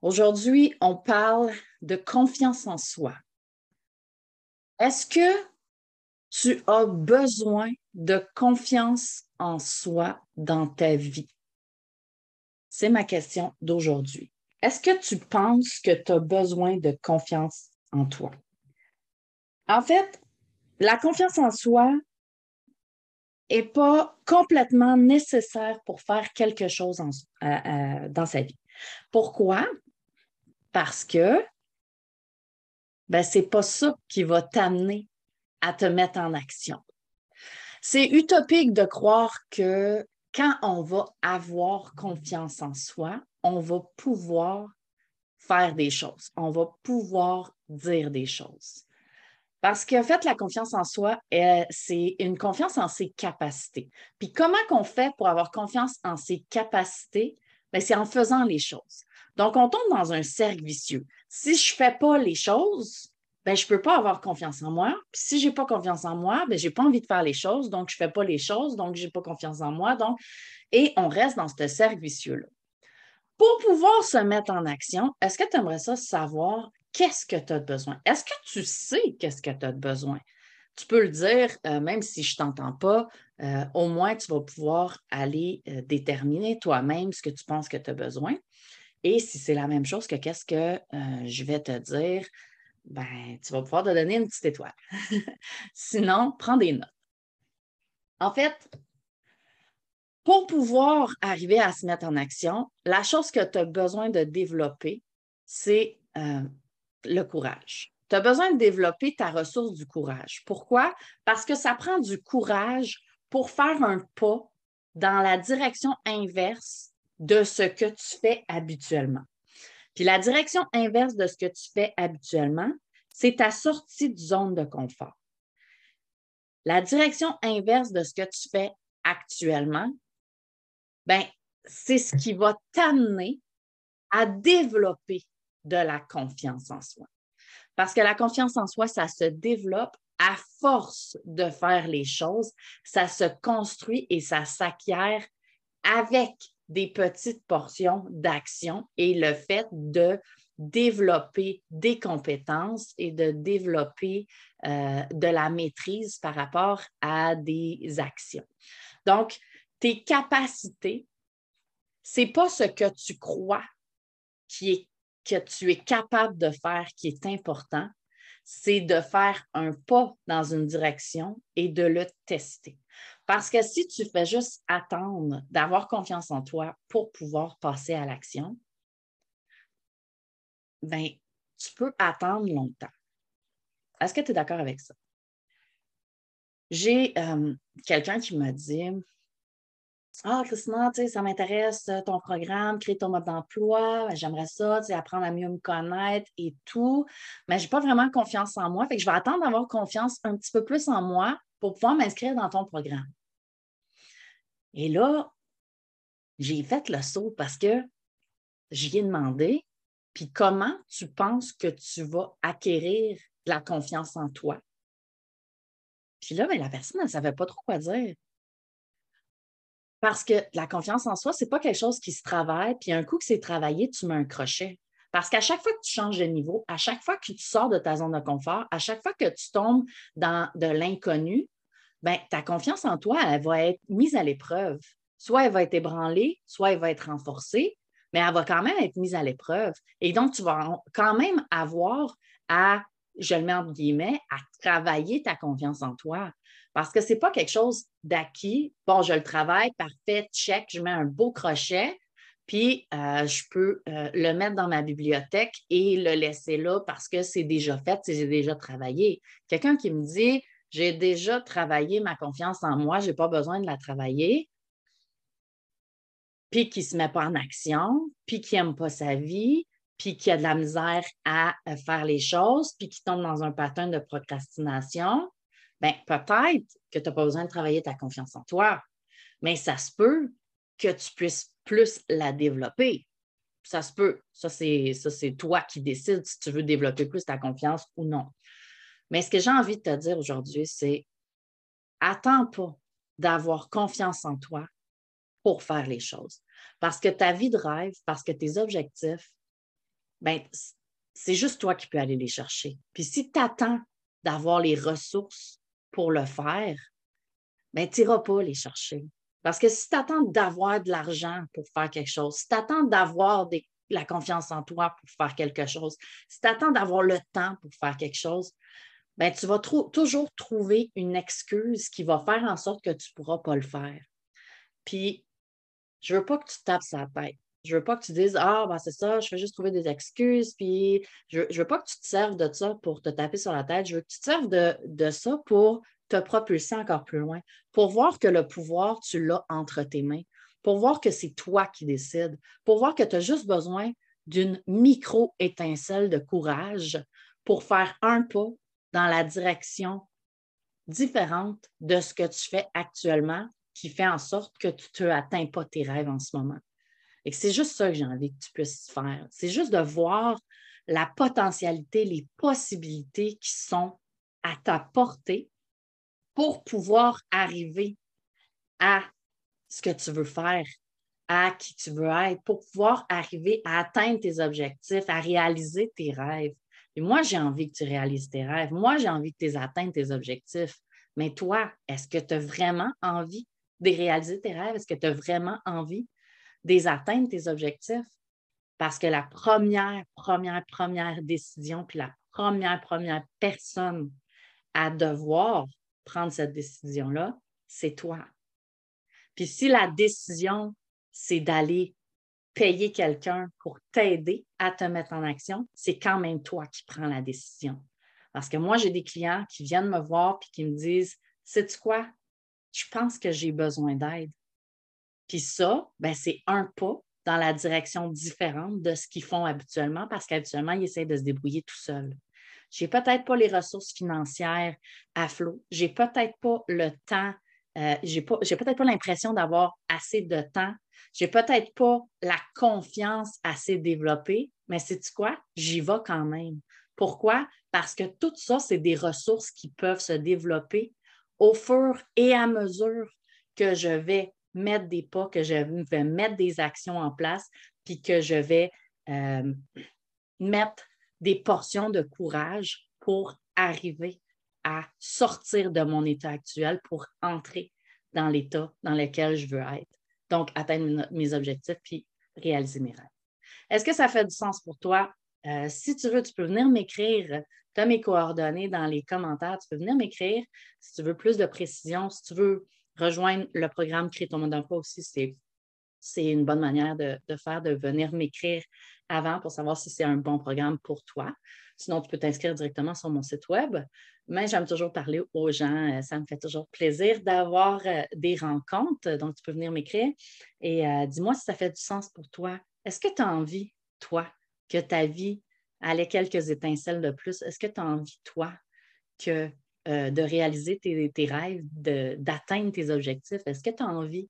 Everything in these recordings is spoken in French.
Aujourd'hui, on parle de confiance en soi. Est-ce que tu as besoin de confiance en soi dans ta vie? C'est ma question d'aujourd'hui. Est-ce que tu penses que tu as besoin de confiance en toi? En fait, la confiance en soi n'est pas complètement nécessaire pour faire quelque chose euh, euh, dans sa vie. Pourquoi? Parce que ben, ce n'est pas ça qui va t'amener à te mettre en action. C'est utopique de croire que quand on va avoir confiance en soi, on va pouvoir faire des choses, on va pouvoir dire des choses. Parce qu'en fait, la confiance en soi, c'est une confiance en ses capacités. Puis comment qu'on fait pour avoir confiance en ses capacités? Ben, c'est en faisant les choses. Donc, on tombe dans un cercle vicieux. Si je ne fais pas les choses, ben, je ne peux pas avoir confiance en moi. Puis si je n'ai pas confiance en moi, ben, je n'ai pas envie de faire les choses, donc je ne fais pas les choses, donc je n'ai pas confiance en moi. Donc, et on reste dans ce cercle vicieux-là. Pour pouvoir se mettre en action, est-ce que tu aimerais ça savoir qu'est-ce que tu as besoin? Est-ce que tu sais qu'est-ce que tu as besoin? Tu peux le dire, euh, même si je ne t'entends pas, euh, au moins tu vas pouvoir aller euh, déterminer toi-même ce que tu penses que tu as besoin. Et si c'est la même chose que qu'est-ce que je vais te dire, ben, tu vas pouvoir te donner une petite étoile. Sinon, prends des notes. En fait, pour pouvoir arriver à se mettre en action, la chose que tu as besoin de développer, c'est euh, le courage. Tu as besoin de développer ta ressource du courage. Pourquoi? Parce que ça prend du courage pour faire un pas dans la direction inverse de ce que tu fais habituellement. Puis la direction inverse de ce que tu fais habituellement, c'est ta sortie de zone de confort. La direction inverse de ce que tu fais actuellement, ben, c'est ce qui va t'amener à développer de la confiance en soi. Parce que la confiance en soi, ça se développe à force de faire les choses, ça se construit et ça s'acquiert avec des petites portions d'action et le fait de développer des compétences et de développer euh, de la maîtrise par rapport à des actions. Donc, tes capacités, ce n'est pas ce que tu crois qui est, que tu es capable de faire qui est important, c'est de faire un pas dans une direction et de le tester. Parce que si tu fais juste attendre d'avoir confiance en toi pour pouvoir passer à l'action, ben, tu peux attendre longtemps. Est-ce que tu es d'accord avec ça? J'ai euh, quelqu'un qui m'a dit Ah, Christina, ça m'intéresse euh, ton programme, créer ton mode d'emploi, j'aimerais ça, apprendre à mieux me connaître et tout, mais je n'ai pas vraiment confiance en moi. Fait que je vais attendre d'avoir confiance un petit peu plus en moi pour pouvoir m'inscrire dans ton programme. Et là, j'ai fait le saut parce que j'y ai demandé, puis comment tu penses que tu vas acquérir de la confiance en toi? Puis là, ben, la personne, elle ne savait pas trop quoi dire. Parce que la confiance en soi, ce n'est pas quelque chose qui se travaille, puis un coup que c'est travaillé, tu mets un crochet. Parce qu'à chaque fois que tu changes de niveau, à chaque fois que tu sors de ta zone de confort, à chaque fois que tu tombes dans de l'inconnu, ben, ta confiance en toi, elle va être mise à l'épreuve. Soit elle va être ébranlée, soit elle va être renforcée, mais elle va quand même être mise à l'épreuve. Et donc, tu vas quand même avoir à, je le mets en guillemets, à travailler ta confiance en toi. Parce que ce n'est pas quelque chose d'acquis. Bon, je le travaille, parfait, check, je mets un beau crochet, puis euh, je peux euh, le mettre dans ma bibliothèque et le laisser là parce que c'est déjà fait, c'est déjà travaillé. Quelqu'un qui me dit, j'ai déjà travaillé ma confiance en moi, je n'ai pas besoin de la travailler, puis qui ne se met pas en action, puis qui n'aime pas sa vie, puis qui a de la misère à euh, faire les choses, puis qui tombe dans un pattern de procrastination, ben peut-être que tu n'as pas besoin de travailler ta confiance en toi, mais ça se peut que tu puisses plus la développer. Ça se peut. Ça, c'est, ça, c'est toi qui décides si tu veux développer plus ta confiance ou non. Mais ce que j'ai envie de te dire aujourd'hui, c'est attends pas d'avoir confiance en toi pour faire les choses. Parce que ta vie de rêve, parce que tes objectifs, ben, c'est juste toi qui peux aller les chercher. Puis si tu attends d'avoir les ressources pour le faire, ben, tu n'iras pas les chercher. Parce que si tu attends d'avoir de l'argent pour faire quelque chose, si tu attends d'avoir la confiance en toi pour faire quelque chose, si tu attends d'avoir le temps pour faire quelque chose, ben, tu vas toujours trouver une excuse qui va faire en sorte que tu ne pourras pas le faire. Puis, je ne veux pas que tu tapes sa tête. Je veux pas que tu dises Ah, ben c'est ça, je vais juste trouver des excuses. Puis, je ne veux pas que tu te serves de ça pour te taper sur la tête. Je veux que tu te serves de, de ça pour te propulser encore plus loin, pour voir que le pouvoir, tu l'as entre tes mains, pour voir que c'est toi qui décides, pour voir que tu as juste besoin d'une micro-étincelle de courage pour faire un pas dans la direction différente de ce que tu fais actuellement qui fait en sorte que tu ne atteins pas tes rêves en ce moment. Et c'est juste ça que j'ai envie que tu puisses faire. C'est juste de voir la potentialité, les possibilités qui sont à ta portée pour pouvoir arriver à ce que tu veux faire, à qui tu veux être, pour pouvoir arriver à atteindre tes objectifs, à réaliser tes rêves. Et moi, j'ai envie que tu réalises tes rêves. Moi, j'ai envie que tu atteignes tes objectifs. Mais toi, est-ce que tu as vraiment envie de réaliser tes rêves? Est-ce que tu as vraiment envie d'atteindre tes objectifs? Parce que la première, première, première décision, puis la première, première personne à devoir prendre cette décision-là, c'est toi. Puis si la décision, c'est d'aller payer quelqu'un pour t'aider à te mettre en action, c'est quand même toi qui prends la décision. Parce que moi, j'ai des clients qui viennent me voir et qui me disent Sais-tu quoi? Je pense que j'ai besoin d'aide. Puis ça, ben, c'est un pas dans la direction différente de ce qu'ils font habituellement parce qu'habituellement, ils essaient de se débrouiller tout seuls. Je n'ai peut-être pas les ressources financières à flot. Je n'ai peut-être pas le temps. Euh, je n'ai peut-être pas l'impression d'avoir assez de temps. Je n'ai peut-être pas la confiance assez développée, mais c'est quoi? J'y vais quand même. Pourquoi? Parce que tout ça, c'est des ressources qui peuvent se développer au fur et à mesure que je vais mettre des pas, que je vais mettre des actions en place, puis que je vais euh, mettre des portions de courage pour arriver à sortir de mon état actuel pour entrer dans l'état dans lequel je veux être. Donc, atteindre mes objectifs puis réaliser mes rêves. Est-ce que ça fait du sens pour toi? Euh, si tu veux, tu peux venir m'écrire. Tu as mes coordonnées dans les commentaires. Tu peux venir m'écrire si tu veux plus de précision. Si tu veux rejoindre le programme Créer ton mode d'emploi aussi, c'est c'est une bonne manière de, faire, de venir m'écrire avant pour savoir si c'est un bon programme pour toi. Sinon, tu peux t'inscrire directement sur mon site web. Mais j'aime toujours parler aux gens. Euh, ça me fait toujours plaisir d'avoir euh, des rencontres. Donc, tu peux venir m'écrire et euh, dis-moi si ça fait du sens pour toi. Est-ce que tu as envie, toi, que ta vie allait quelques étincelles de plus? Est-ce que tu as envie, toi, que, de réaliser tes, tes rêves, d'atteindre tes objectifs? Est-ce que tu as envie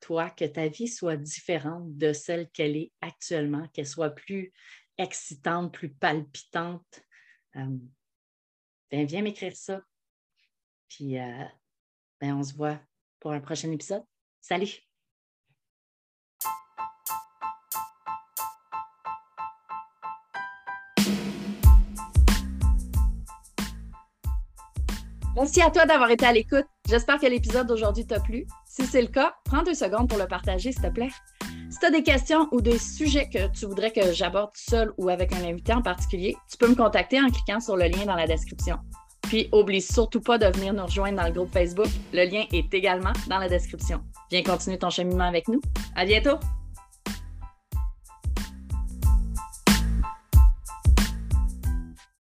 toi, que ta vie soit différente de celle qu'elle est actuellement, qu'elle soit plus excitante, plus palpitante? Euh, ben, viens m'écrire ça. Puis, euh, ben, on se voit pour un prochain épisode. Salut! Merci à toi d'avoir été à l'écoute. J'espère que l'épisode d'aujourd'hui t'a plu. Si c'est le cas, prends deux secondes pour le partager, s'il te plaît. Si tu as des questions ou des sujets que tu voudrais que j'aborde seul ou avec un invité en particulier, tu peux me contacter en cliquant sur le lien dans la description. Puis, oublie surtout pas de venir nous rejoindre dans le groupe Facebook. Le lien est également dans la description. Viens continuer ton cheminement avec nous. À bientôt!